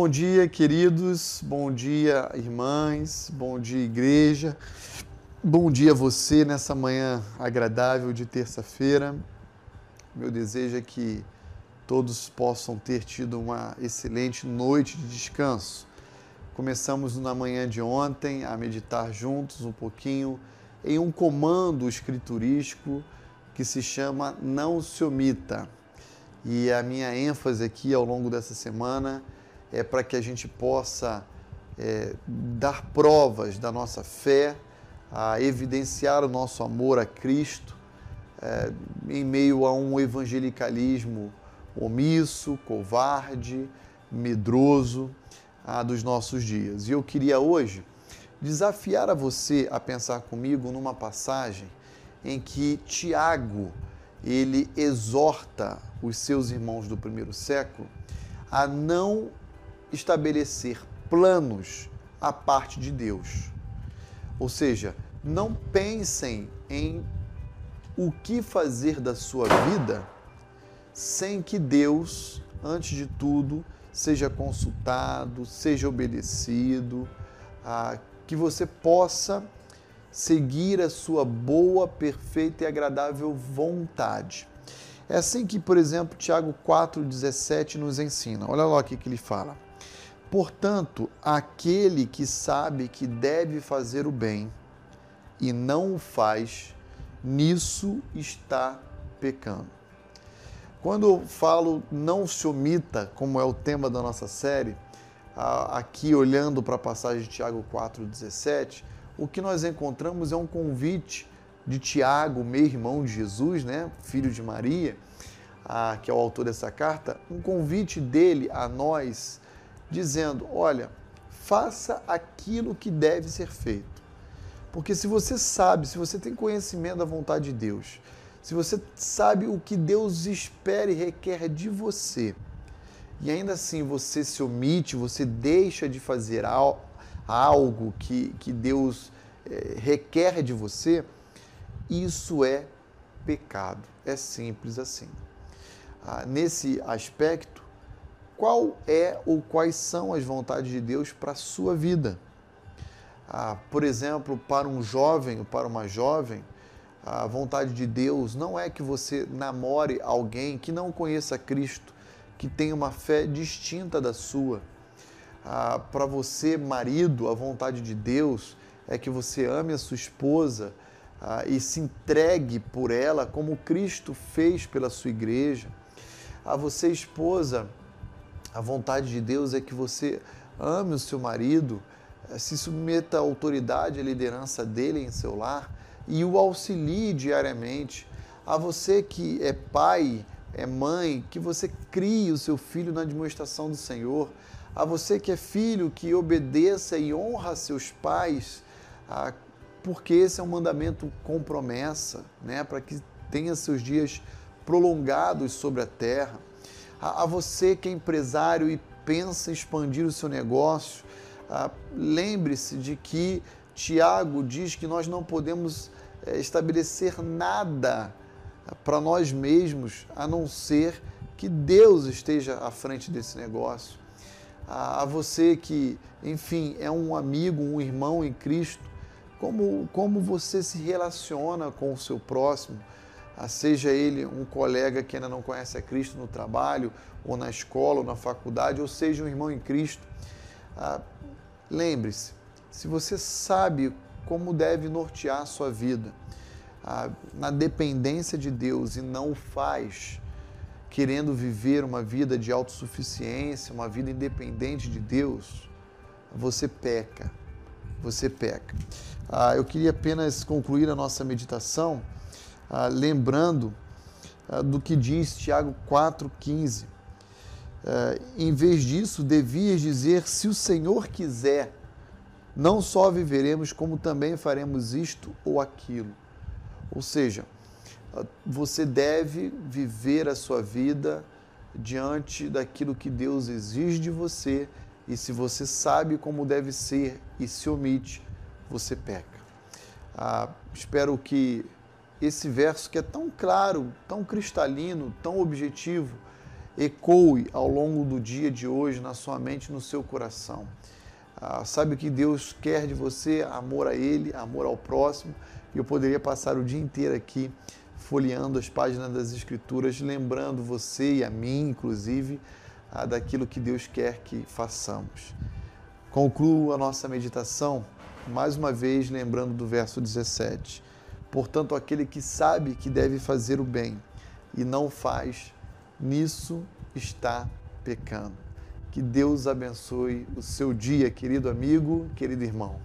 Bom dia, queridos. Bom dia, irmãs. Bom dia, igreja. Bom dia a você nessa manhã agradável de terça-feira. Meu desejo é que todos possam ter tido uma excelente noite de descanso. Começamos na manhã de ontem a meditar juntos um pouquinho em um comando escriturístico que se chama Não se omita. E a minha ênfase aqui ao longo dessa semana é para que a gente possa é, dar provas da nossa fé, a evidenciar o nosso amor a Cristo é, em meio a um evangelicalismo omisso, covarde, medroso dos nossos dias. E eu queria hoje desafiar a você a pensar comigo numa passagem em que Tiago ele exorta os seus irmãos do primeiro século a não estabelecer planos à parte de Deus. Ou seja, não pensem em o que fazer da sua vida sem que Deus, antes de tudo, seja consultado, seja obedecido, que você possa seguir a sua boa, perfeita e agradável vontade. É assim que, por exemplo, Tiago 4,17 nos ensina. Olha lá o que, que ele fala. Portanto, aquele que sabe que deve fazer o bem e não o faz, nisso está pecando. Quando eu falo não se omita, como é o tema da nossa série, aqui olhando para a passagem de Tiago 4,17, o que nós encontramos é um convite de Tiago, meu irmão de Jesus, né, filho de Maria, que é o autor dessa carta, um convite dele a nós, dizendo: olha, faça aquilo que deve ser feito. Porque se você sabe, se você tem conhecimento da vontade de Deus, se você sabe o que Deus espera e requer de você, e ainda assim você se omite, você deixa de fazer algo que, que Deus é, requer de você, isso é pecado. É simples assim. Ah, nesse aspecto, qual é ou quais são as vontades de Deus para a sua vida? Ah, por exemplo, para um jovem ou para uma jovem, a vontade de Deus não é que você namore alguém que não conheça Cristo, que tenha uma fé distinta da sua ah, para você, marido, a vontade de Deus é que você ame a sua esposa ah, e se entregue por ela como Cristo fez pela sua igreja. A você, esposa, a vontade de Deus é que você ame o seu marido, eh, se submeta à autoridade, à liderança dele em seu lar e o auxilie diariamente. A você que é pai, é mãe, que você crie o seu filho na administração do Senhor a você que é filho, que obedeça e honra seus pais, ah, porque esse é um mandamento com promessa, né? para que tenha seus dias prolongados sobre a terra. A, você que é empresário e pensa expandir o seu negócio, lembre-se de que Tiago diz que nós não podemos eh, estabelecer nada ah, para nós mesmos a não ser que Deus esteja à frente desse negócio. A, você que, enfim, é um amigo, um irmão em Cristo, como, como você se relaciona com o seu próximo, seja ele um colega que ainda não conhece a Cristo no trabalho, ou na escola, ou na faculdade, ou seja um irmão em Cristo. Ah, lembre-se, se você sabe como deve nortear a sua vida, ah, na dependência de Deus e não o faz, querendo viver uma vida de autossuficiência, uma vida independente de Deus, você peca. Você peca. Ah, eu queria apenas concluir a nossa meditação ah, lembrando ah, do que diz Tiago 4,15. Ah, em vez disso, devias dizer: se o Senhor quiser, não só viveremos, como também faremos isto ou aquilo. Ou seja, você deve viver a sua vida diante daquilo que Deus exige de você e se você sabe como deve ser e se omite, você peca. Ah, espero que esse verso que é tão claro, tão cristalino, tão objetivo ecoe ao longo do dia de hoje na sua mente, no seu coração. Ah, sabe o que Deus quer de você? Amor a Ele, amor ao próximo. Eu poderia passar o dia inteiro aqui folheando as páginas das Escrituras, lembrando você e a mim, inclusive, ah, daquilo que Deus quer que façamos. Concluo a nossa meditação mais uma vez lembrando do verso 17. Portanto, aquele que sabe que deve fazer o bem e não faz, nisso está pecando. Que Deus abençoe o seu dia, querido amigo, querido irmão.